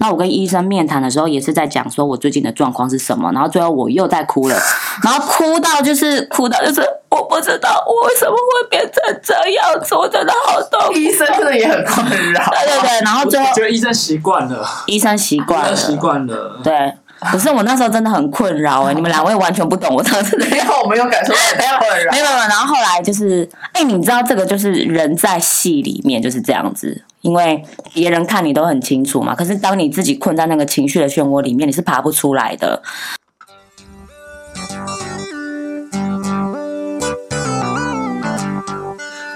那我跟医生面谈的时候，也是在讲说我最近的状况是什么，然后最后我又在哭了，然后哭到就是哭到就是我不知道我为什么会变成这样子，我真的好痛苦。医生真的也很困扰。对对对，然后最后我觉得医生习惯了，医生习惯了，习惯了。对，可是我那时候真的很困扰哎、你们两位完全不懂我当时的没有，我没有感受到困扰没。有没有，然后后来就是，哎、你知道这个就是人在戏里面就是这样子，因为别人看你都很清楚嘛，可是当你自己困在那个情绪的漩涡里面，你是爬不出来的。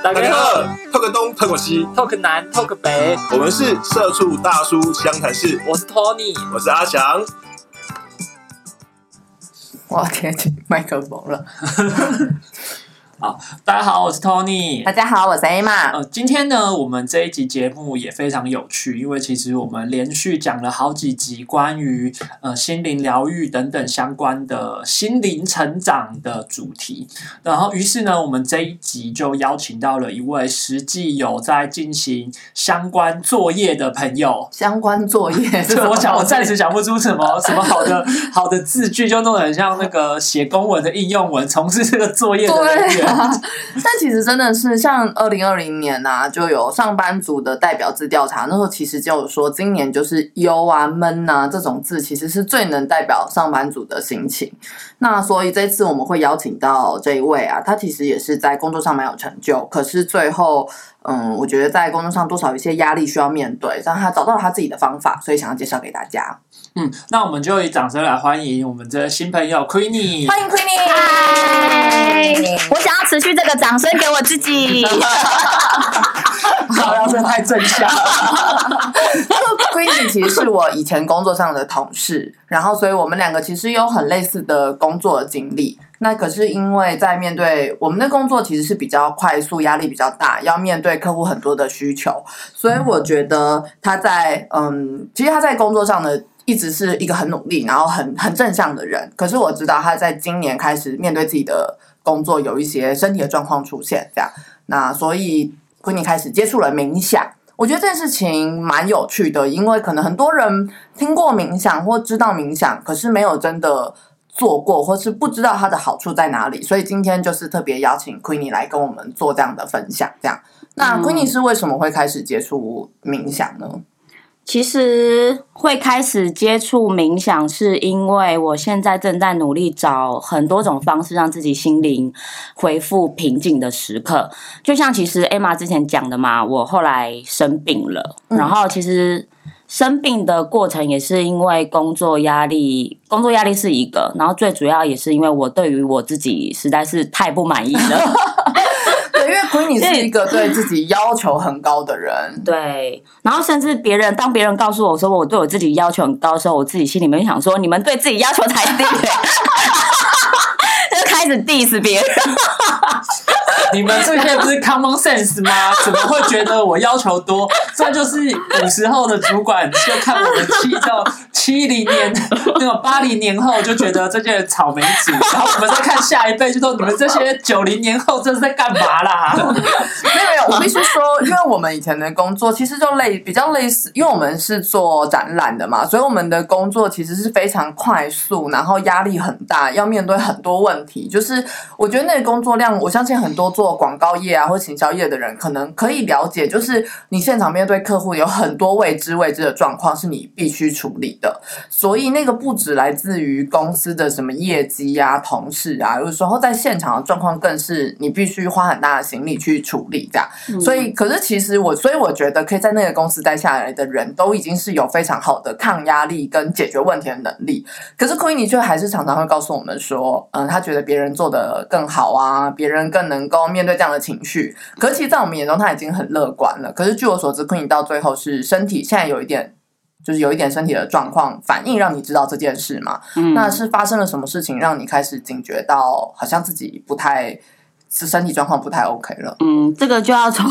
大大家好，透个东，透个西，talk 南 talk 北，我们是社畜大叔湘潭市，我是 Tony。我是阿翔。我要贴近麦克风了。大家好，我是 Tony 大。家好，我是 Emma。呃，今天呢，我们这一集节目也非常有趣，因为其实我们连续讲了好几集关于呃心灵疗愈等等相关的心灵成长的主题。然后，于是呢，我们这一集就邀请到了一位实际有在进行相关作业的朋友。相关作业，这 个我想，我暂时想不出什么 什么好的好的字句，就弄得很像那个写公文的应用文，从事这个作业的人员。但其实真的是像二零二零年呐、就有上班族的代表字调查，那时候其实就有说，今年就是忧啊、闷啊这种字，其实是最能代表上班族的心情。那所以这次我们会邀请到这一位啊，他其实也是在工作上蛮有成就，可是最后，嗯，我觉得在工作上多少有一些压力需要面对，让他找到了他自己的方法，所以想要介绍给大家。嗯，那我们就以掌声来欢迎我们的新朋友 Queenie。欢迎 Queenie，嗨，我想要持续这个掌声给我自己。好，要真的太正向。Queenie 其实是我以前工作上的同事，然后所以我们两个其实有很类似的工作经历。那可是因为在面对我们的工作其实是比较快速，压力比较大，要面对客户很多的需求，所以我觉得他在嗯，其实他在工作上呢。一直是一个很努力，然后很很正向的人。可是我知道他在今年开始面对自己的工作，有一些身体的状况出现，这样。那所以 Queenie 开始接触了冥想。我觉得这件事情蛮有趣的，因为可能很多人听过冥想或知道冥想，可是没有真的做过，或是不知道它的好处在哪里。所以今天就是特别邀请 Queenie 来跟我们做这样的分享。这样，那嗯 Queenie 是为什么会开始接触冥想呢？其实会开始接触冥想，是因为我现在正在努力找很多种方式，让自己心灵恢复平静的时刻。就像其实 Emma 之前讲的嘛，我后来生病了，嗯然后其实生病的过程也是因为工作压力，工作压力是一个，然后最主要也是因为我对于我自己实在是太不满意了。对，因为 Queenie 是一个对自己要求很高的人。对，然后甚至别人当别人告诉我说我对我自己要求很高的时候，我自己心里面想说，你们对自己要求才低，就开始 diss 别人。你们这些不是 common sense 吗？怎么会觉得我要求多？这就是古时候的主管就看我们七到 七零年那种八零年后就觉得这些人草莓族，然后我们再看下一辈就说你们这些九零年后这是在干嘛啦？没有没有，我必须说，因为我们以前的工作其实就类比较类似，因为我们是做展览的嘛，所以我们的工作其实是非常快速，然后压力很大，要面对很多问题。就是我觉得那个工作量，我相信很多做广告业啊或行销业的人可能可以了解，就是你现场面对客户有很多未知未知的状况是你必须处理的，所以那个不止来自于公司的什么业绩啊、同事啊，有时候在现场的状况更是你必须花很大的心力去处理这样。所以，可是其实我，所以我觉得可以在那个公司待下来的人都已经是有非常好的抗压力跟解决问题的能力。可是 Queenie 却还是常常会告诉我们说，嗯，他觉得别人做的更好啊，别人更能够面对这样的情绪。可是其实，在我们眼中，他已经很乐观了。可是据我所知，Queenie 到最后是身体现在有一点。就是有一点身体的状况反应，让你知道这件事嘛？嗯那是发生了什么事情，让你开始警觉到，好像自己不太，是身体状况不太 OK 了？嗯，这个就要从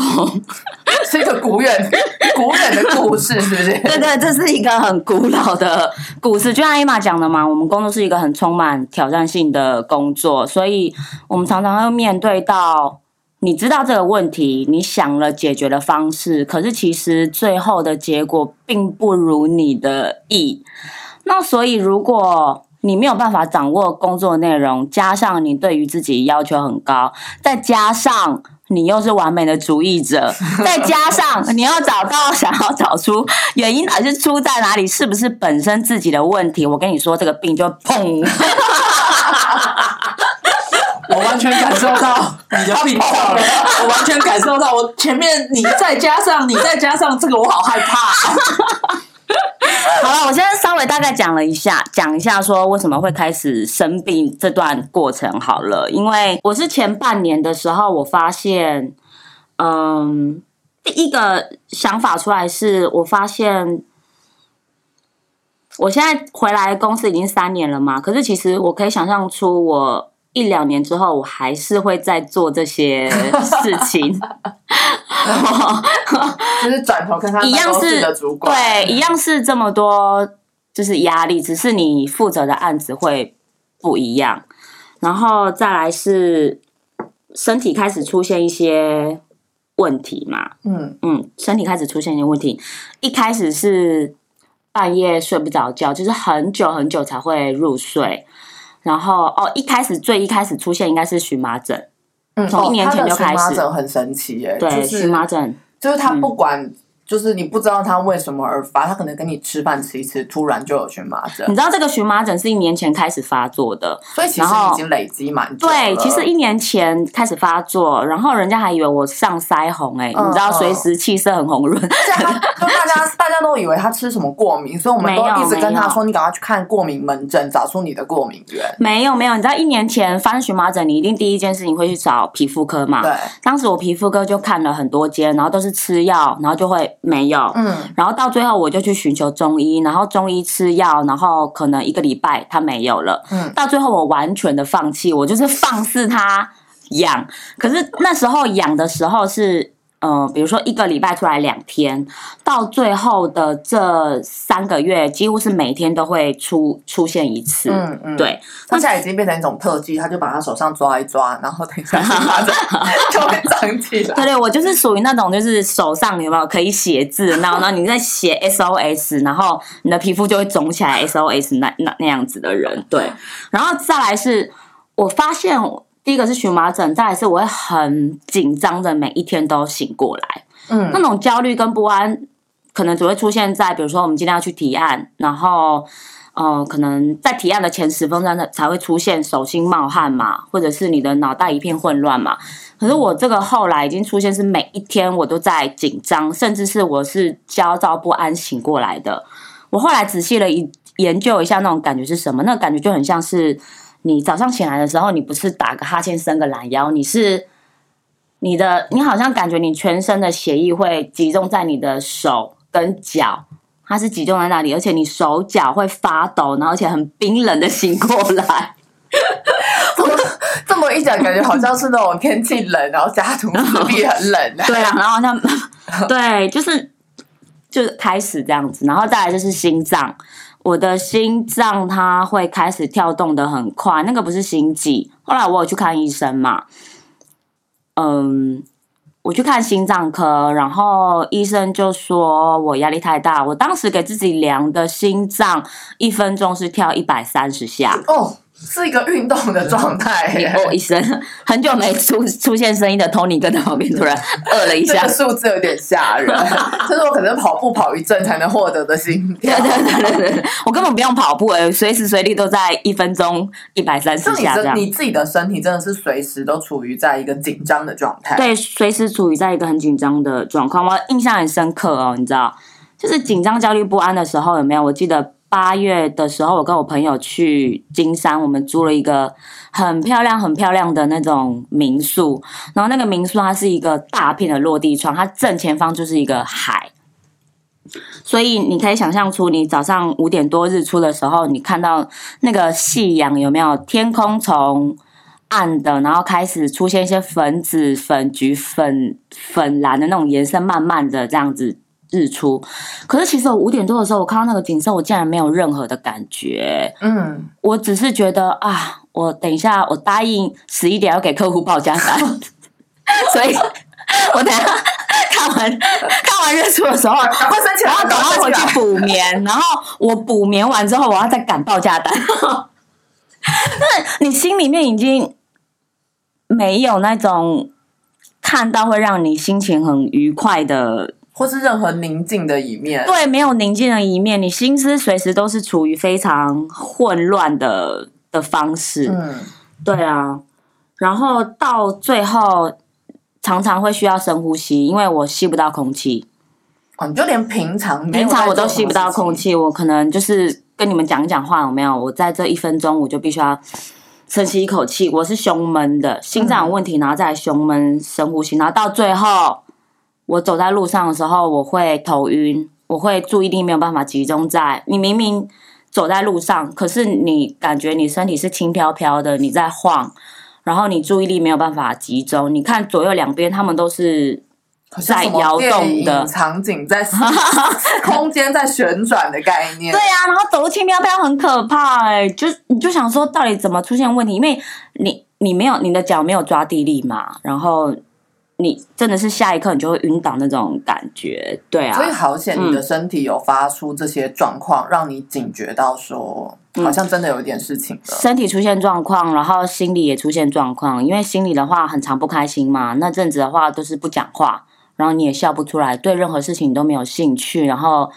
是一个古远 古远的故事，是不是？对对，这是一个很古老的故事，就像艾玛讲的嘛，我们工作是一个很充满挑战性的工作，所以我们常常会面对到你知道这个问题，你想了解决的方式，可是其实最后的结果并不如你的意。那所以，如果你没有办法掌握工作内容，加上你对于自己要求很高，再加上你又是完美的主义者，再加上你要找到想要找出原因到底是出在哪里，是不是本身自己的问题？我跟你说，这个病就砰。我完全感受到你的病我完全感受到我前面你再加上你再加上这个，我好害怕。好了，我现在稍微大概讲了一下，讲一下说为什么会开始生病这段过程好了，因为我是前半年的时候，我发现，嗯，第一个想法出来是我发现，我现在回来公司已经三年了嘛，可是其实我可以想象出我。一两年之后，我还是会在做这些事情，就是转头看看一样是的主管，对，一样是这么多，就是压力，只是你负责的案子会不一样，然后再来是身体开始出现一些问题嘛，嗯嗯，身体开始出现一些问题，一开始是半夜睡不着觉，就是很久很久才会入睡。然后哦，一开始最一开始出现应该是荨麻疹，嗯，从一年前就开始。荨麻疹很神奇耶，对，荨麻疹就是他不管。就是你不知道他为什么而发，他可能跟你吃饭吃一吃，突然就有荨麻疹。你知道这个荨麻疹是一年前开始发作的，所以其实已经累积蛮久。对，其实一年前开始发作，然后人家还以为我上腮红哎，你知道随时气色很红润。就大家大家都以为他吃什么过敏，所以我们都一直跟他说，你赶快去看过敏门诊，找出你的过敏源。没有没有，你知道一年前发生荨麻疹，你一定第一件事情会去找皮肤科嘛？对。当时我皮肤科就看了很多间，然后都是吃药，然后就会没有。嗯。然后到最后，我就去寻求中医，然后中医吃药，然后可能一个礼拜他没有了。嗯，到最后我完全的放弃，我就是放肆他养。可是那时候养的时候是。嗯，比如说一个礼拜出来两天，到最后的这三个月，几乎是每天都会出出现一次。嗯嗯，对，他现在已经变成一种特技，他就把他手上抓一抓，然后等一下就会长起来。对对，我就是属于那种，就是手上有没有可以写字，然后呢你在写 SOS，然后你的皮肤就会肿起来 SOS 那那那样子的人。对，然后再来是我发现。第一个是荨麻疹，再来是我会很紧张的，每一天都醒过来。嗯，那种焦虑跟不安，可能只会出现在比如说我们今天要去提案，然后，呃，可能在提案的前十分钟才才会出现手心冒汗嘛，或者是你的脑袋一片混乱嘛。可是我这个后来已经出现是每一天我都在紧张，甚至是我是焦躁不安醒过来的。我后来仔细了一研究一下那种感觉是什么，那个感觉就很像是。你早上起来的时候，你不是打个哈欠、伸个懒腰，你是你的，你好像感觉你全身的血液会集中在你的手跟脚，它是集中在那里，而且你手脚会发抖，然后而且很冰冷的醒过来。这么一讲，感觉好像是那种天气冷，然后家徒四壁很冷。对啊，然后像对，就是就是开始这样子，然后再来就是心脏。我的心脏它会开始跳动的很快，那个不是心悸。后来我有去看医生嘛，嗯，我去看心脏科，然后医生就说我压力太大。我当时给自己量的心脏一分钟是跳一百三十下。是一个运动的状 态。哦一声，很久没出出现声音的 Tony 跟在旁边突然 饿了一下，数字有点吓人。这是我可能跑步跑一阵才能获得的心跳。对对对对对，我根本不用跑步哎，随时随地都在一分钟一百三十下这样。你自己的身体真的是随时都处于在一个紧张的状态。对，随时处于在一个很紧张的状况。我印象很深刻哦，你知道，就是紧张、焦虑不安的时候有没有？我记得。八月的时候，我跟我朋友去金山，我们租了一个很漂亮、很漂亮的那种民宿。然后那个民宿它是一个大片的落地窗，它正前方就是一个海，所以你可以想象出，你早上五点多日出的时候，你看到那个夕阳有没有？天空从暗的，然后开始出现一些粉紫、粉橘、粉粉蓝的那种颜色，慢慢的这样子。日出，可是其实我五点多的时候，我看到那个景色，我竟然没有任何的感觉。嗯，我只是觉得啊，我等一下，我答应十一点要给客户报价单，所以我等一下看完看完日出的时候，赶快升起来，然后赶快回赶去补眠，然后我补眠完之后，我要再赶报价单。那你心里面已经没有那种看到会让你心情很愉快的，或是任何宁静的一面。对，没有宁静的一面，你心思随时都是处于非常混乱的的方式。嗯，对啊，然后到最后常常会需要深呼吸，因为我吸不到空气。哦，你就连平常平常我都吸不到空，气，我可能就是跟你们讲讲话，有没有？我在这一分钟我就必须要深吸一口气，我是胸闷的，心脏有问题，然后再来胸闷深呼吸，然后到最后我走在路上的时候，我会头晕，我会注意力没有办法集中在你明明走在路上，可是你感觉你身体是轻飘飘的，你在晃。然后你注意力没有办法集中，你看左右两边，他们都是在摇动的，场景在 空间在旋转的概念。对啊，然后走路轻飘飘很可怕哎、就你就想说到底怎么出现问题？因为你你没有你的脚没有抓地力嘛，然后你真的是下一刻你就会晕倒那种感觉，对啊所以，好险，嗯你的身体有发出这些状况，让你警觉到说，嗯好像真的有一点事情了。身体出现状况，然后心理也出现状况，因为心里的话很常不开心嘛，那阵子的话都是不讲话，然后你也笑不出来，对任何事情都没有兴趣，然后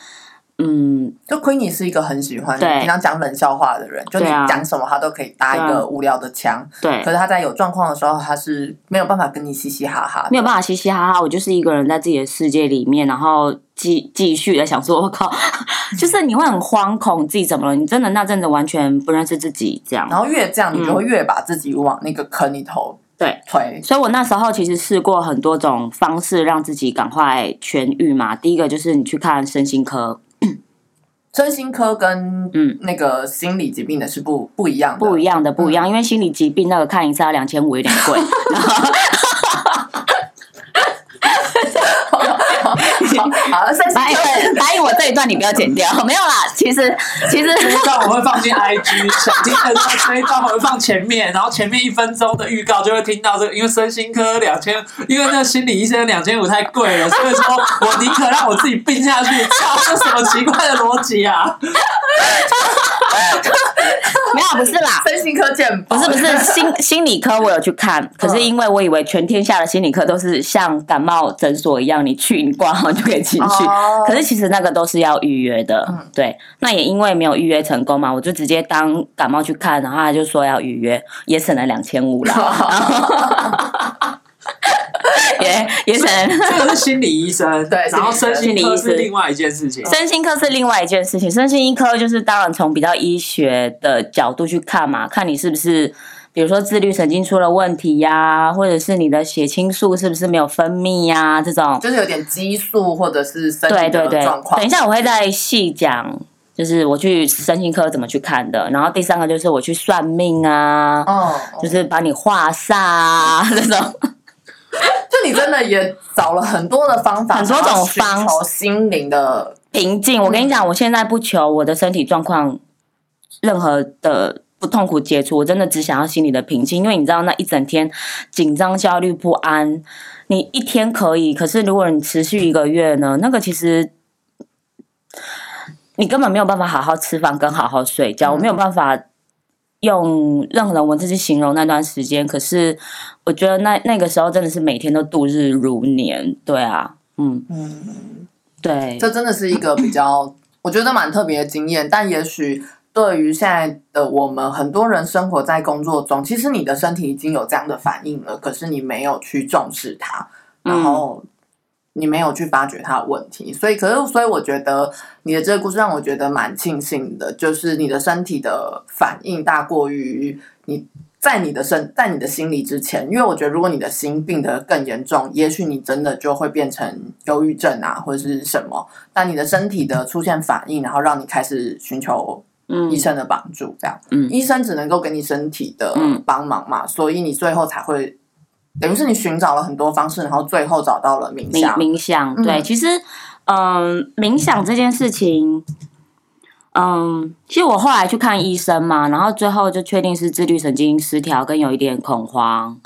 嗯，就亏你是一个很喜欢对平常讲冷笑话的人，就你讲什么他都可以搭一个无聊的腔，对可，是他在有状况的时候，他是没有办法跟你嘻嘻哈哈，没有办法嘻嘻哈哈，我就是一个人在自己的世界里面，然后继继续的想说，我靠，就是你会很惶恐，自己怎么了？你真的那阵子完全不认识自己，这样然后越这样，你就会越把自己往那个坑里头对。推。所以我那时候其实试过很多种方式让自己赶快痊愈嘛。第一个就是你去看身心科，身心科跟嗯。那个心理疾病的是不不一样的，不一样的不一样，因为心理疾病那个看一次要两千五，有点贵。然后好，身心答应科答应我这一段你不要剪掉，没有啦。其实其实这一段我会放进 IG，想听的话这一段我会放前面，然后前面一分钟的预告就会听到这个，因为身心科两千，因为那个心理医生两千五太贵了，所以说我宁可让我自己病下去。操，这什么奇怪的逻辑啊？没有不是啦，身心科见不是不是 心心理科，我有去看，可是因为我以为全天下的心理科都是像感冒诊所一样，你去你挂号就可以进去。哦可是其实那个都是要预约的，嗯对。那也因为没有预约成功嘛，我就直接当感冒去看，然后他就说要预约，也省了两千五了，也也省了。这个是心理医生，对然后身心科心理医生是另外一件事情。身心科是另外一件事情，身心医科就是当然从比较医学的角度去看嘛，看你是不是，比如说自律神经出了问题呀、或者是你的血清素是不是没有分泌呀、这种。就是有点激素或者是身体状，况。等一下我会再细讲，就是我去身心科怎么去看的。然后第三个就是我去算命啊，哦，就是把你画煞啊这种。就你真的也找了很多的方法，很多种方求心灵的平静。我跟你讲，我现在不求我的身体状况任何的不痛苦解除，我真的只想要心里的平静。因为你知道，那一整天紧张、焦虑、不安，你一天可以，可是如果你持续一个月呢？那个其实。你根本没有办法好好吃饭跟好好睡觉，我没有办法用任何的文字去形容那段时间。可是我觉得那那个时候真的是每天都度日如年，对啊，嗯嗯，对，这真的是一个比较，我觉得蛮特别的经验。但也许对于现在的我们，很多人生活在工作中，其实你的身体已经有这样的反应了，可是你没有去重视它，然后你没有去发掘它的问题。所以，可是，所以我觉得你的这个故事让我觉得蛮庆幸的，就是你的身体的反应大过于你。在你的身，在你的心理之前，因为我觉得，如果你的心病得更严重，也许你真的就会变成忧郁症啊，或者是什么。但你的身体的出现反应，然后让你开始寻求嗯医生的帮助，这样，嗯。医生只能够给你身体的嗯。帮忙嘛，所以你最后才会，等于是你寻找了很多方式，然后最后找到了冥冥想。冥想，对，嗯。其实，嗯，冥想这件事情，嗯，其实我后来去看医生嘛，然后最后就确定是自律神经失调跟有一点恐慌，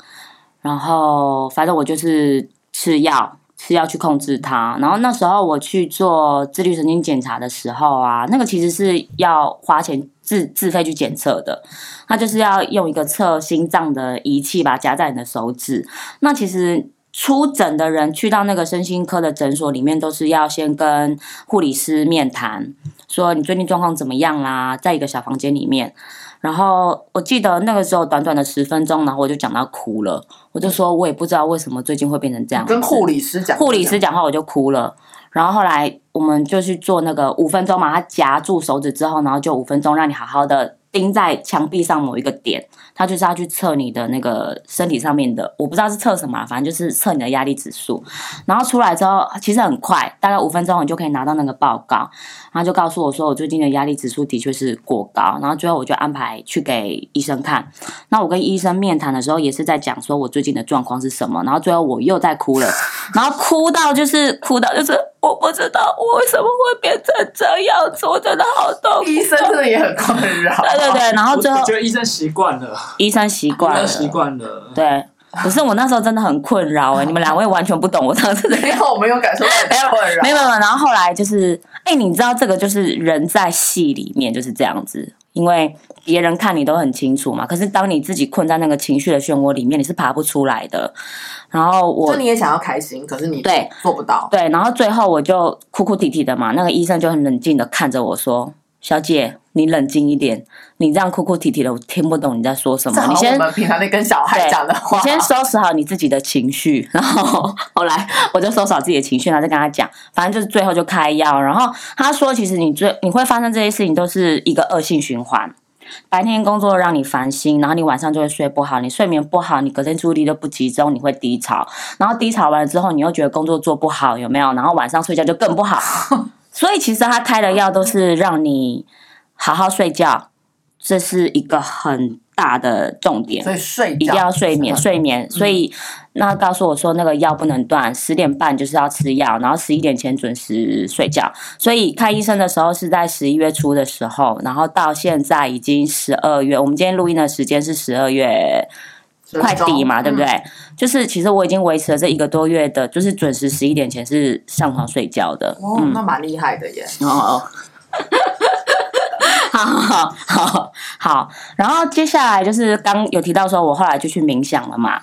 然后反正我就是吃药。是要去控制它，然后那时候我去做自律神经检查的时候啊，那个其实是要花钱自自费去检测的，它就是要用一个测心脏的仪器把它夹在你的手指。那其实出诊的人去到那个身心科的诊所里面，都是要先跟护理师面谈，说你最近状况怎么样啦，在一个小房间里面。然后我记得那个时候短短的十分钟，然后我就讲到哭了，我就说我也不知道为什么最近会变成这样。跟护理师讲，护理师讲话我就哭了。然后后来我们就去做那个五分钟嘛，他夹住手指之后，然后就五分钟让你好好的钉在墙壁上某一个点，他就是要去测你的那个身体上面的，我不知道是测什么，反正就是测你的压力指数。然后出来之后其实很快，大概五分钟你就可以拿到那个报告，然后就告诉我说我最近的压力指数的确是过高，然后最后我就安排去给医生看。那我跟医生面谈的时候也是在讲说我最近的状况是什么，然后最后我又在哭了，然后哭到就是哭到就是我不知道我为什么会变成这样子，我真的好痛苦。医生真的也很困扰。对对对，然后最后我觉得医生习惯了，医生习惯了，习惯了。对，可是我那时候真的很困扰哎，你们两位完全不懂我当时的没有，我没有感受到困扰。没有没有，然后后来就是，哎，你知道这个就是人在戏里面就是这样子，因为别人看你都很清楚嘛，可是当你自己困在那个情绪的漩涡里面，你是爬不出来的。然后我就你也想要开心，可是你对做不到。对，然后最后我就哭哭啼啼的嘛，那个医生就很冷静的看着我说：“小姐，你冷静一点，你这样哭哭啼啼的，我听不懂你在说什么。你先我们平常在跟小孩讲的话，你先收拾好你自己的情绪，然后 后来我就收拾好自己的情绪，然后再跟他讲，反正就是最后就开药。然后他说，其实你最你会发生这些事情都是一个恶性循环。白天工作让你烦心，然后你晚上就会睡不好，你睡眠不好，你隔天注意力都不集中，你会低潮，然后低潮完了之后，你又觉得工作做不好，有没有？然后晚上睡觉就更不好。所以其实他开的药都是让你好好睡觉，这是一个很大的重点。所以睡一定要睡眠，睡眠。所以那告诉我说，那个药不能断，十点半就是要吃药，然后十一点前准时睡觉。所以看医生的时候是在十一月初的时候，然后到现在已经十二月，我们今天录音的时间是十二月快底嘛，对不对？就是其实我已经维持了这一个多月的，就是准时十一点前是上床睡觉的。哦，那蛮厉害的耶。哦，好好好好，然后接下来就是刚有提到说，我后来就去冥想了嘛，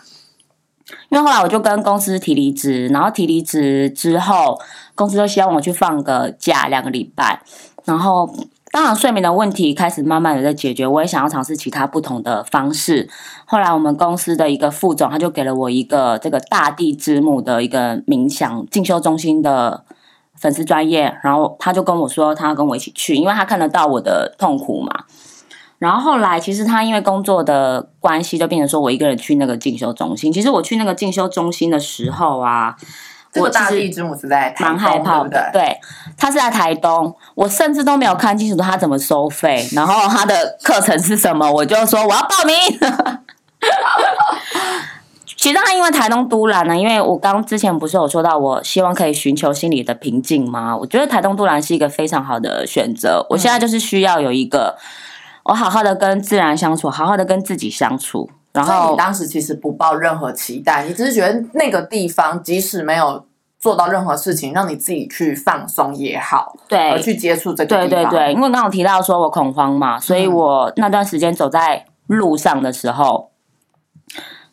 因为后来我就跟公司提离职，然后提离职之后，公司就希望我去放个假两个礼拜，然后当然睡眠的问题开始慢慢的在解决，我也想要尝试其他不同的方式。后来我们公司的一个副总，他就给了我一个这个大地之母的一个冥想进修中心的。粉丝专业，然后他就跟我说，他要跟我一起去，因为他看得到我的痛苦嘛。然后后来，其实他因为工作的关系，就变成说我一个人去那个进修中心。其实我去那个进修中心的时候啊，这个大地之母是在台蛮害怕的？对，他是在台东，我甚至都没有看清楚他怎么收费，然后他的课程是什么，我就说我要报名。其实他因为台东都兰呢，因为我刚之前不是有说到，我希望可以寻求心理的平静吗？我觉得台东都兰是一个非常好的选择。我现在就是需要有一个，我好好的跟自然相处，好好的跟自己相处，然后你当时其实不抱任何期待，你只是觉得那个地方即使没有做到任何事情，让你自己去放松也好，对而去接触这个对地方。对对，因为刚刚有提到说我恐慌嘛，所以我那段时间走在路上的时候，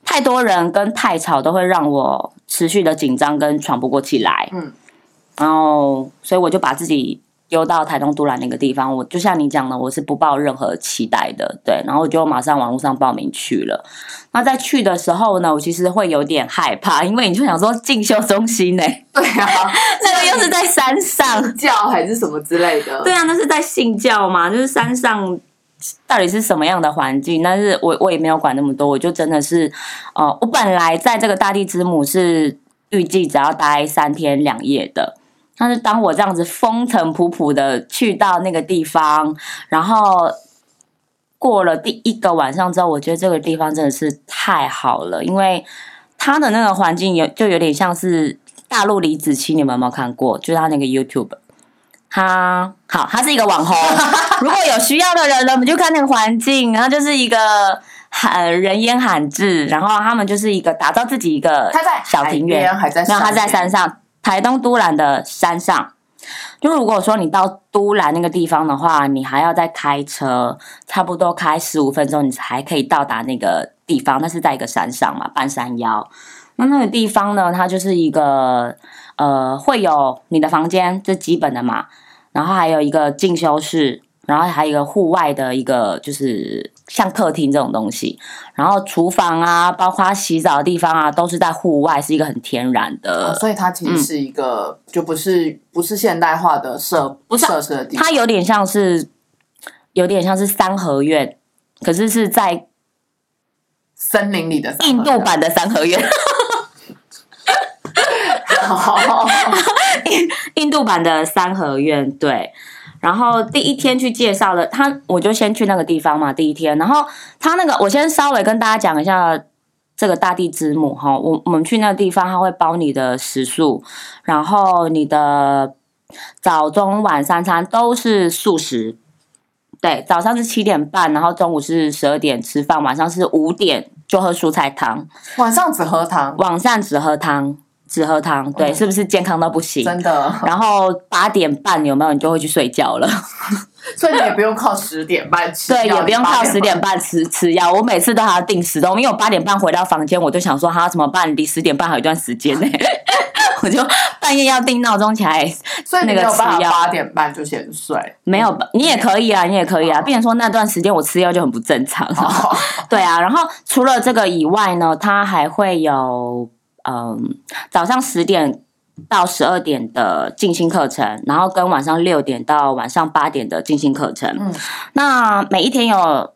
太多人跟太吵都会让我持续的紧张跟喘不过气来。嗯，然后所以我就把自己丢到台东都兰那个地方，我就像你讲的，我是不抱任何期待的，对，然后我就马上网络上报名去了。那在去的时候呢，我其实会有点害怕，因为你就想说进修中心呢、对啊，那个又是在山上，教还是什么之类的。对啊，那是在信教嘛，就是山上到底是什么样的环境？但是我我也没有管那么多，我就真的是，呃，我本来在这个大地之母是预计只要待三天两夜的。但是当我这样子风尘仆仆的去到那个地方，然后过了第一个晚上之后，我觉得这个地方真的是太好了，因为它的那个环境有就有点像是大陆李子柒，你们有没有看过？就是他那个 YouTube。他好，他是一个网红。如果有需要的人呢，我们就看那个环境，然后就是一个很人烟罕至，然后他们就是一个打造自己一个他在小庭院，海边还在山上，台东都兰的山上。就如果说你到都兰那个地方的话，你还要再开车，差不多开十五分钟，你才可以到达那个地方。那是在一个山上嘛，半山腰。那那个地方呢，它就是一个呃，会有你的房间，这基本的嘛，然后还有一个进修室，然后还有一个户外的一个就是像客厅这种东西，然后厨房啊，包括洗澡的地方啊，都是在户外，是一个很天然的哦所以它其实是一个、就不是不是现代化的设不是设施的地方，它有点像是，有点像是三合院，可是是在森林里的三合印度版的三合院，好印度版的三合院，对。然后第一天去介绍了他，我就先去那个地方嘛，第一天。然后他那个，我先稍微跟大家讲一下这个大地之母哈。我我们去那个地方，他会包你的食宿，然后你的早中晚三餐都是素食。对，早上是七点半，然后中午是十二点吃饭，晚上是五点就喝蔬菜汤，晚上只喝汤，晚上只喝汤，只喝汤。对，嗯是不是健康到不行？真的，然后八点半有没有你就会去睡觉了？所以你也不用靠十点半吃药，对，也不用靠十点半吃吃药。我每次都还要定时钟，因为我八点半回到房间，我就想说哈怎么办？离十点半还有一段时间呢，我就半夜要定闹钟起来。所以你那个没有办法吃药八点半就先睡。没有，你也可以啊，你也可以啊。哦变成说那段时间我吃药就很不正常。哦对啊，然后除了这个以外呢，它还会有嗯早上十点到十二点的静心课程，然后跟晚上六点到晚上八点的静心课程。嗯那每一天有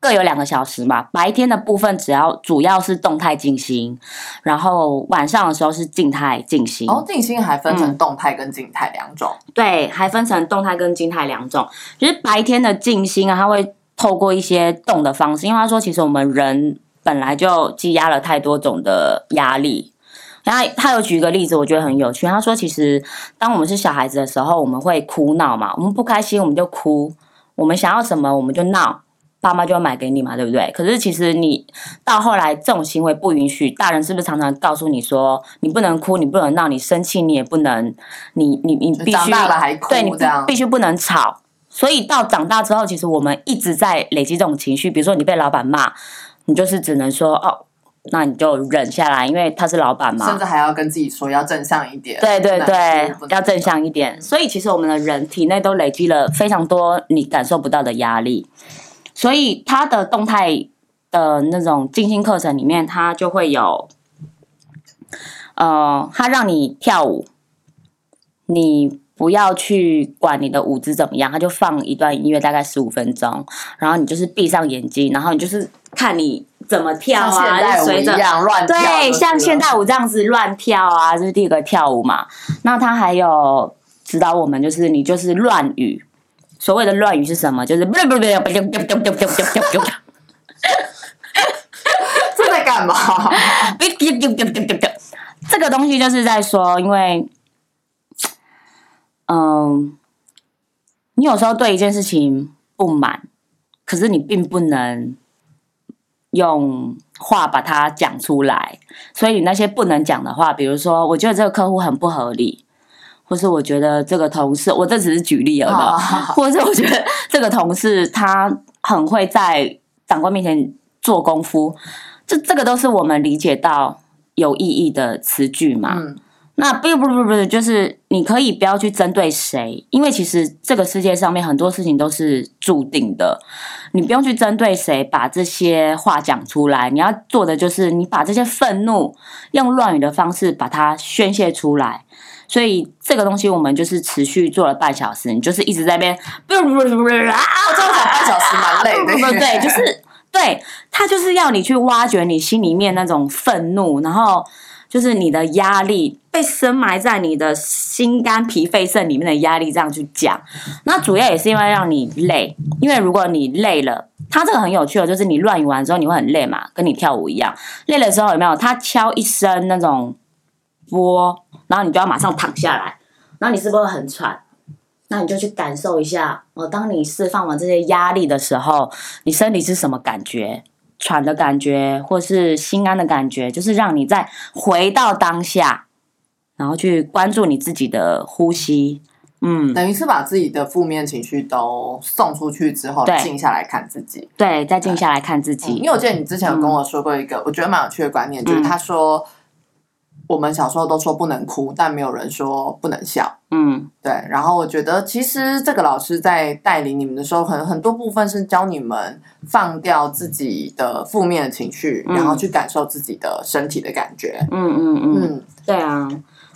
各有两个小时嘛，白天的部分只要主要是动态静心，然后晚上的时候是静态静心。哦，静心还分成嗯动态跟静态两种。对，还分成动态跟静态两种。就是白天的静心啊，它会透过一些动的方式，因为他说，其实我们人本来就积压了太多种的压力。然后他有举一个例子，我觉得很有趣。他说，其实当我们是小孩子的时候，我们会哭闹嘛，我们不开心我们就哭，我们想要什么我们就闹，爸妈就会买给你嘛，对不对？可是其实你到后来这种行为不允许，大人是不是常常告诉你说，你不能哭，你不能闹，你生气你也不能，你你你必须对你必须不能吵。所以到长大之后，其实我们一直在累积这种情绪。比如说你被老板骂，你就是只能说哦，那你就忍下来，因为他是老板嘛。甚至还要跟自己说要正向一点。对对对要正向一点。所以其实我们的人体内都累积了非常多你感受不到的压力，所以他的动态的那种静心课程里面，他就会有，呃，它让你跳舞，你不要去管你的舞姿怎么样，他就放一段音乐，大概十五分钟，然后你就是闭上眼睛，然后你就是看你怎么跳啊，随着样乱跳。对，像现代舞这样子乱跳啊，这是第一个跳舞嘛。那他还有指导我们，就是你就是乱语。所谓的乱语是什么？就是不不不不不不不不不不不不这在干嘛？这个东西就是在说，因为，嗯，你有时候对一件事情不满，可是你并不能用话把它讲出来，所以你那些不能讲的话，比如说，我觉得这个客户很不合理，或是我觉得这个同事，我这只是举例而已，啊或者是我觉得这个同事他很会在长官面前做功夫，这这个都是我们理解到有意义的词句嘛。嗯，那不不不不不，就是你可以不要去针对谁，因为其实这个世界上面很多事情都是注定的，你不用去针对谁把这些话讲出来，你要做的就是你把这些愤怒用乱语的方式把它宣泄出来。所以这个东西我们就是持续做了半小时，你就是一直在那边不不不不不啊，我这样讲半小时蛮累的。不不对，就是 对他就是要你去挖掘你心里面那种愤怒，然后就是你的压力被深埋在你的心肝脾肺肾里面的压力，这样去讲。那主要也是因为让你累，因为如果你累了。它这个很有趣的，就是你乱完之后你会很累嘛，跟你跳舞一样。累了之后有没有？它敲一声那种波，然后你就要马上躺下来，然后你是不是很喘？那你就去感受一下，哦，当你释放完这些压力的时候，你身体是什么感觉？喘的感觉，或是心安的感觉，就是让你再回到当下，然后去关注你自己的呼吸。嗯，等于是把自己的负面情绪都送出去之后，对静下来看自己。对，再静下来看自嗯己。因为我记得你之前有跟我说过一个我觉得蛮有趣的观念，就是他说我们小时候都说不能哭，但没有人说不能笑。嗯，对，然后我觉得其实这个老师在带领你们的时候，很很多部分是教你们放掉自己的负面的情绪，嗯然后去感受自己的身体的感觉。嗯嗯嗯，嗯，对啊。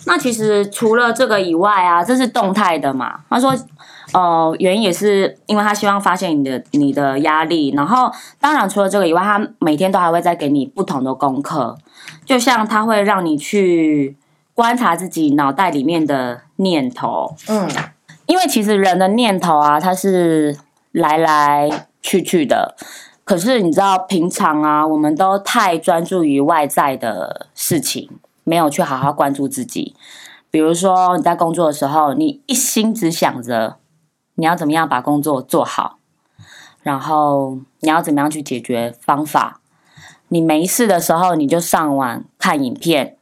那其实除了这个以外啊，这是动态的嘛。他说，呃，原因也是因为他希望发现你的你的压力，然后当然除了这个以外，他每天都还会再给你不同的功课，就像它会让你去观察自己脑袋里面的念头，嗯，因为其实人的念头啊，它是来来去去的。可是你知道，平常啊，我们都太专注于外在的事情，没有去好好关注自己。比如说你在工作的时候，你一心只想着你要怎么样把工作做好，然后你要怎么样去解决方法。你没事的时候，你就上网看影片、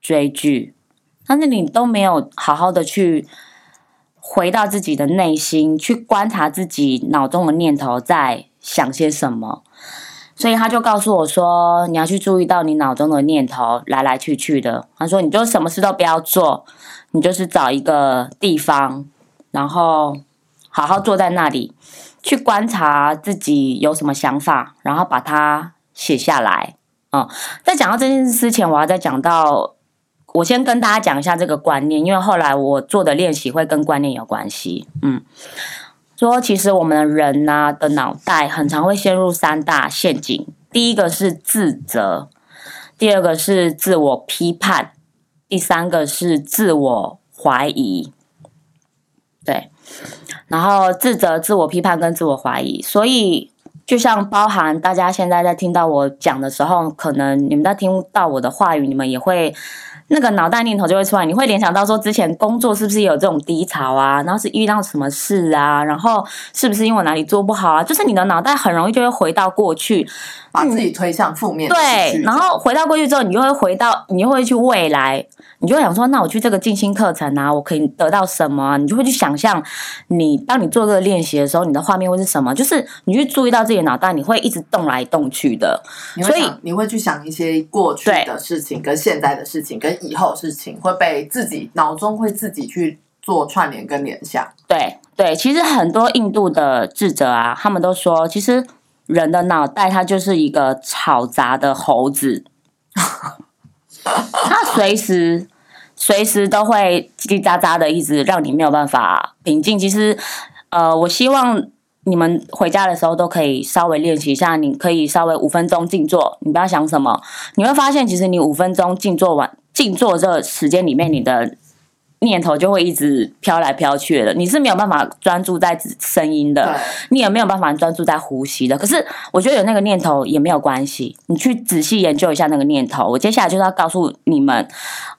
追剧，但是你都没有好好的去回到自己的内心，去观察自己脑中的念头在想些什么。所以他就告诉我说，你要去注意到你脑中的念头来来去去的。他说，你就什么事都不要做，你就是找一个地方，然后好好坐在那里，去观察自己有什么想法，然后把它写下来。嗯，在讲到这件事之前，我要再讲到，我先跟大家讲一下这个观念，因为后来我做的练习会跟观念有关系。嗯，说其实我们的人呐、的脑袋很常会陷入三大陷阱，第一个是自责，第二个是自我批判，第三个是自我怀疑。对，然后自责、自我批判跟自我怀疑，所以就像包含大家现在在听到我讲的时候，可能你们在听到我的话语，你们也会那个脑袋念头就会出来，你会联想到说之前工作是不是有这种低潮啊，然后是遇到什么事啊，然后是不是因为我哪里做不好啊，就是你的脑袋很容易就会回到过去，把自己推向负面对然后回到过去之后，你就会回到，你就会去未来，你就想说，那我去这个静心课程啊，我可以得到什么啊？你就会去想象你，当你做这个练习的时候，你的画面会是什么？就是你去注意到自己的脑袋，你会一直动来动去的。所以你会去想一些过去的事情、跟现在的事情、跟以后的事情，会被自己脑中会自己去做串联跟联想。对对，其实很多印度的智者啊，他们都说，其实人的脑袋它就是一个吵杂的猴子，它随时随时都会叽叽喳喳的，一直让你没有办法平静。其实，呃，我希望你们回家的时候都可以稍微练习一下，你可以稍微五分钟静坐，你不要想什么，你会发现，其实你五分钟静坐完静坐这时间里面，你的念头就会一直飘来飘去的，你是没有办法专注在声音的，你也没有办法专注在呼吸的。可是我觉得有那个念头也没有关系，你去仔细研究一下那个念头。我接下来就是要告诉你们，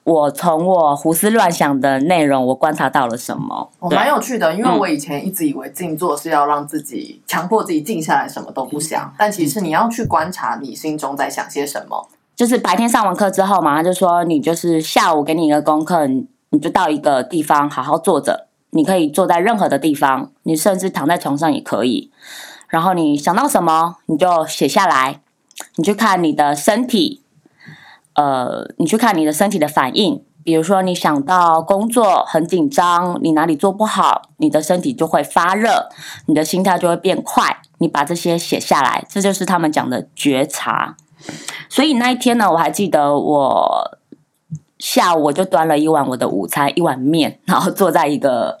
我从我胡思乱想的内容，我观察到了什么。我对蛮有趣的，因为嗯我以前一直以为静坐是要让自己强迫自己静下来，什么都不想，但其实你要去观察你心中在想些什么。就是白天上完课之后嘛，他就说你就是下午给你一个功课，你就到一个地方好好坐着，你可以坐在任何的地方，你甚至躺在床上也可以。然后你想到什么，你就写下来，你去看你的身体，呃，你去看你的身体的反应。比如说，你想到工作很紧张，你哪里做不好，你的身体就会发热，你的心跳就会变快。你把这些写下来，这就是他们讲的觉察。所以那一天呢，我还记得我下午我就端了一碗我的午餐，一碗面，然后坐在一个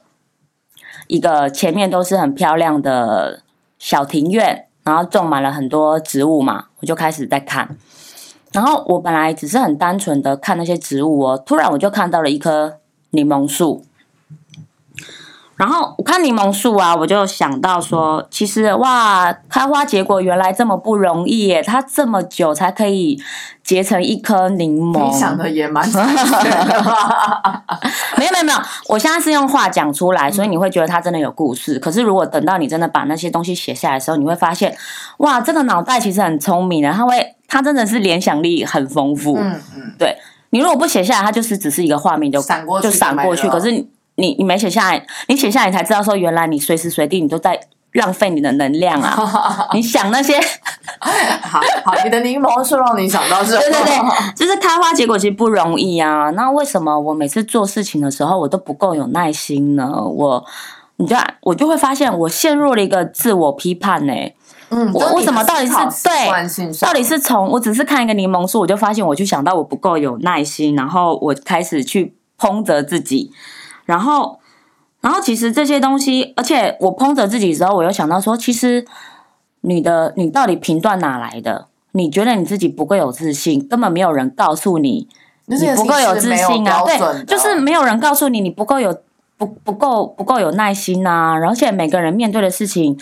一个前面都是很漂亮的小庭院，然后种满了很多植物嘛，我就开始在看。然后我本来只是很单纯的看那些植物哦，突然我就看到了一棵柠檬树。然后我看柠檬树啊，我就想到说，其实哇，开花结果原来这么不容易耶，它这么久才可以结成一颗柠檬。你想的也蛮？没有没有没有，我现在是用话讲出来，所以你会觉得它真的有故事。可是如果等到你真的把那些东西写下来的时候，你会发现，哇，这个脑袋其实很聪明的，它会，它真的是联想力很丰富。嗯嗯，对你如果不写下来，它就是只是一个画面就闪过去就闪过去。可是你你你没写下来，你写下来你才知道说，原来你随时随地你都在浪费你的能量啊！你想那些，好好，你的柠檬树让你想到是，对对对，就是开花结果其实不容易啊。那为什么我每次做事情的时候，我都不够有耐心呢？我你就我就会发现，我陷入了一个自我批判呢、嗯，我为什么到底是对到底是从我只是看一个柠檬树，我就发现我就想到我不够有耐心，然后我开始去抨责自己，然后然后其实这些东西，而且我碰着自己的时候，我又想到说，其实你的你到底评断哪来的？你觉得你自己不够有自信，根本没有人告诉你你不够有自信啊，对，就是没有人告诉你你不够有不不够不够有耐心啊，而且每个人面对的事情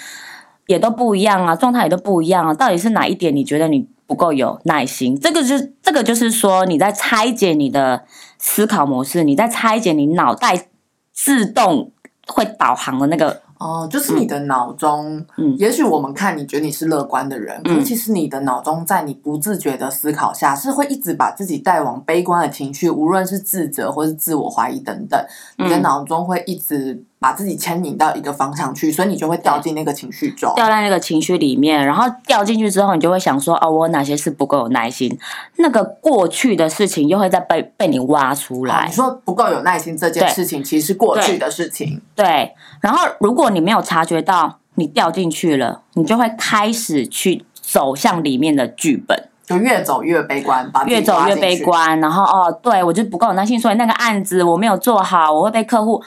也都不一样啊，状态也都不一样啊，到底是哪一点你觉得你不够有耐心？这个就是这个就是说你在拆解你的思考模式，你在拆解你脑袋自动会导航的那个哦，就是你的脑中，嗯也许我们看你觉得你是乐观的人，可是嗯。其实你的脑中在你不自觉的思考下，是会一直把自己带往悲观的情绪，无论是自责或是自我怀疑等等，你的嗯脑中会一直把自己牵引到一个方向去，所以你就会掉进那个情绪中。掉在那个情绪里面，然后掉进去之后，你就会想说，哦，我哪些是不够有耐心？那个过去的事情又会再被被你挖出哦来你。说不够有耐心这件事情，其实是过去的事情。对，然后如果你没有察觉到你掉进去了，你就会开始去走向里面的剧本，就越走越悲观，把越走越。悲观。然后哦，对我就不够有耐心，所以那个案子我没有做好，我会被客户。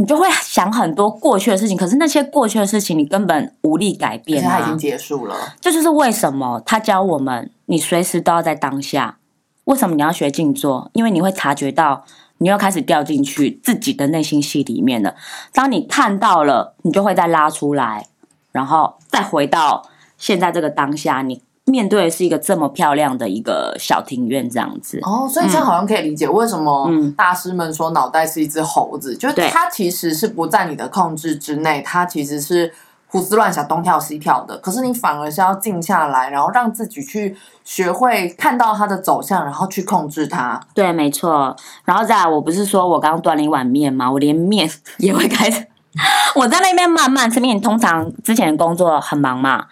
你就会想很多过去的事情，可是那些过去的事情你根本无力改变它已经！结束了。这就是为什么他教我们，你随时都要在当下。为什么你要学静坐？因为你会察觉到，你又开始掉进去自己的内心戏里面了。当你看到了，你就会再拉出来，然后再回到现在这个当下，你面对的是一个这么漂亮的一个小庭院，这样子。哦，所以这样好像可以理解为什么嗯大师们说脑袋是一只猴子，就是它其实是不在你的控制之内，它其实是胡思乱想、东跳西跳的。可是你反而是要静下来，然后让自己去学会看到它的走向，然后去控制它。对，没错。然后再来，我不是说我刚刚端了一碗面吗？我连面也会开始，我在那边慢慢吃面。通常之前工作很忙嘛，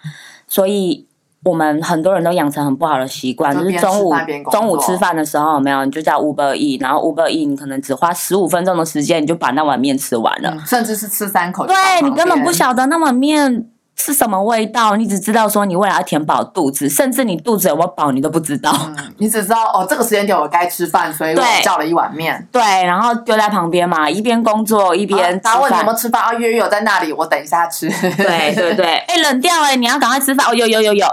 所以我们很多人都养成很不好的习惯，就是中午中午吃饭的时候，有没有你就叫 Uber E，然后 Uber E 你可能只花十五分钟的时间，你就把那碗面吃完了。嗯，甚至是吃三口对你根本不边晓得那碗面。是什么味道？你只知道说你为了要填饱肚子，甚至你肚子有没有饱你都不知道。嗯，你只知道哦，这个时间点我该吃饭，所以我对叫了一碗面。对，然后丢在旁边嘛，一边工作一边吃啊他问你有饭没有吃饭啊？月月有在那里，我等一下吃。对对对，哎、冷掉哎、你要赶快吃饭哦！有有有有，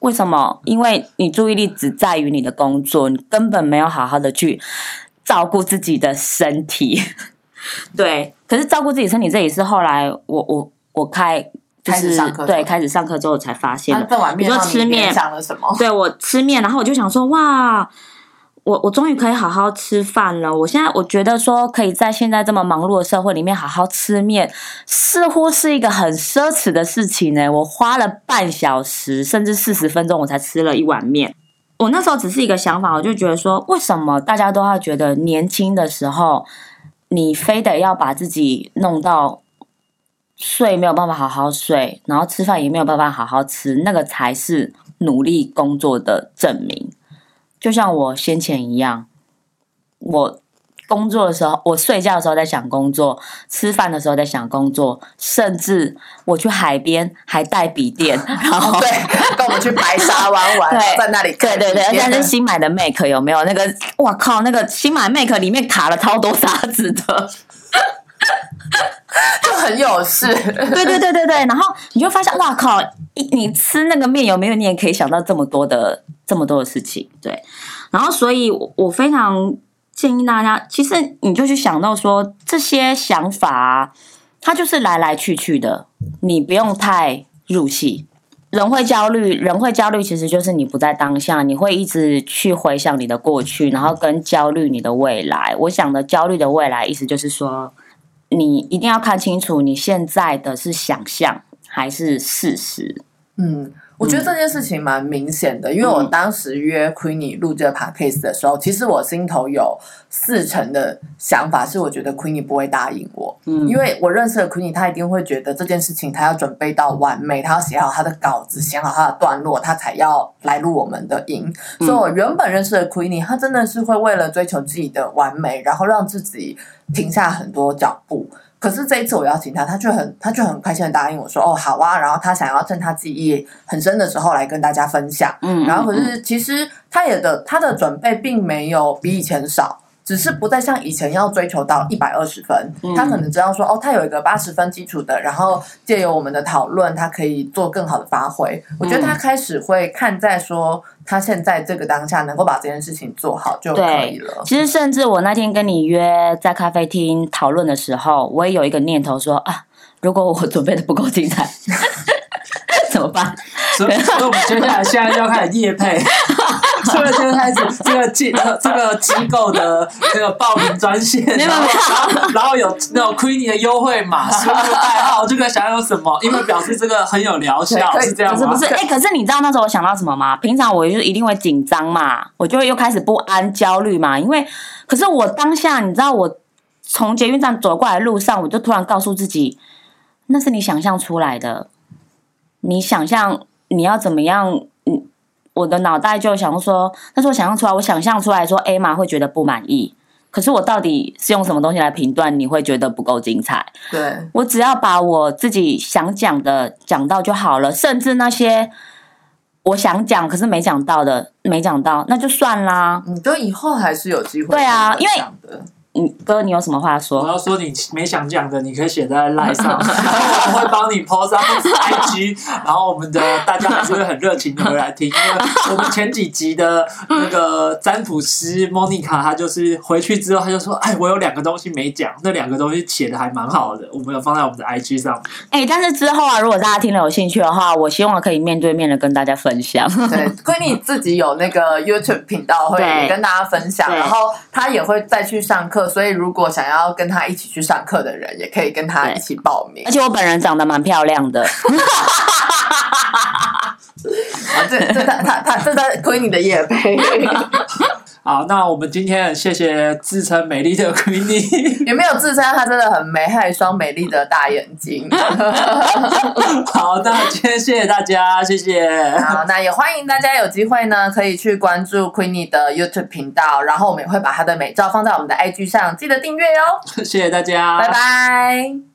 为什么？因为你注意力只在于你的工作，你根本没有好好的去照顾自己的身体。对，可是照顾自己身体，这也是后来我我我开就是开始对开始上课之后才发现的。你说吃面想了什么？对我吃面，然后我就想说，哇，我我终于可以好好吃饭了。我现在我觉得说，可以在现在这么忙碌的社会里面好好吃面，似乎是一个很奢侈的事情呢。我花了半小时甚至四十分钟，我才吃了一碗面。我那时候只是一个想法，我就觉得说，为什么大家都要觉得年轻的时候，你非得要把自己弄到睡没有办法好好睡，然后吃饭也没有办法好好吃，那个才是努力工作的证明。就像我先前一样，我工作的时候，我睡觉的时候在想工作，吃饭的时候在想工作，甚至我去海边还带笔电，然后对，跟我们去白沙湾玩，对在那里对对对，而且是新买的 Make 有没有？那个哇靠，那个新买 Make 里面卡了超多沙子的。就很有事。对对对对对，然后你就发现，哇靠！一你吃那个面有没有？你也可以想到这么多的这么多的事情，对。然后，所以我我非常建议大家，其实你就去想到说，这些想法它就是来来去去的，你不用太入戏。人会焦虑，人会焦虑，其实就是你不在当下，你会一直去回想你的过去，然后跟焦虑你的未来。我想的焦虑的未来，意思就是说，你一定要看清楚你现在的是想象还是事实。嗯，我觉得这件事情蛮明显的，因为我当时约 Queenie 录这个 podcast 的时候，其实我心头有四成的想法是，我觉得 Queenie 不会答应我，嗯因为我认识的 Queenie，她一定会觉得这件事情她要准备到完美，她要写好她的稿子，写好她的段落，她才要来录我们的音。所以我原本认识的 Queenie，她真的是会为了追求自己的完美，然后让自己停下很多脚步。可是这一次我邀请他，他却很他却很开心的答应我说：“哦，好啊。”然后他想要趁他记忆很深的时候来跟大家分享。嗯，然后可是其实他也的他的准备并没有比以前少，只是不再像以前要追求到一百二十分。嗯他可能知道说哦，他有一个八十分基础的，然后借由我们的讨论，他可以做更好的发挥。我觉得他开始会看在说他现在这个当下能够把这件事情做好就可以了。其实，甚至我那天跟你约在咖啡厅讨论的时候，我也有一个念头说啊，如果我准备的不够精彩，怎么办？所以，所以我们接下来现在就要开始夜配，所以就开始这个机这个机构的这个报名专线，没有然后有然后有那种 Queenie 的优惠码，输入代号就可以享有什么，因为表示这个很有疗效，是这样吗？不是不是，哎、可是你知道那时候我想到什么吗？平常我就一定会紧张嘛，我就会又开始不安、焦虑嘛。因为，可是我当下，你知道，我从捷运站走过来的路上，我就突然告诉自己，那是你想象出来的。你想象你要怎么样？嗯，我的脑袋就想说，但是我想象出来，我想象出来说，A 玛会觉得不满意。可是我到底是用什么东西来评断你会觉得不够精彩？对，我只要把我自己想讲的讲到就好了，甚至那些我想讲可是没讲到的，没讲到那就算啦。你就以后还是有机会对啊可以嗯，哥，你有什么话说我？要说你没想讲的，你可以写在 line 上，然后我会帮你 po 上 IG，然后我们的大家还是会很热情的回来听，因为我们前几集的那个占卜师 Monica，她就是回去之后，她就说：“哎，我有两个东西没讲，那两个东西写的还蛮好的，我们有放在我们的 IG 上面。哎、但是之后啊，如果大家听了有兴趣的话，我希望可以面对面的跟大家分享。对，闺蜜自己有那个 YouTube 频道会对跟大家分享，然后她也会再去上课，所以如果想要跟他一起去上课的人，也可以跟他一起报名而。且我本人长得蛮漂亮的，啊，这这他他他这在亏你的夜配，好，那我们今天很谢谢自称美丽的 Queenie，也没有自称她真的很美，还有一双美丽的大眼睛。好，那今天谢谢大家，谢谢。好，那也欢迎大家有机会呢，可以去关注 Queenie 的 YouTube 频道，然后我们也会把她的美照放在我们的 IG 上，记得订阅哟。谢谢大家，拜拜。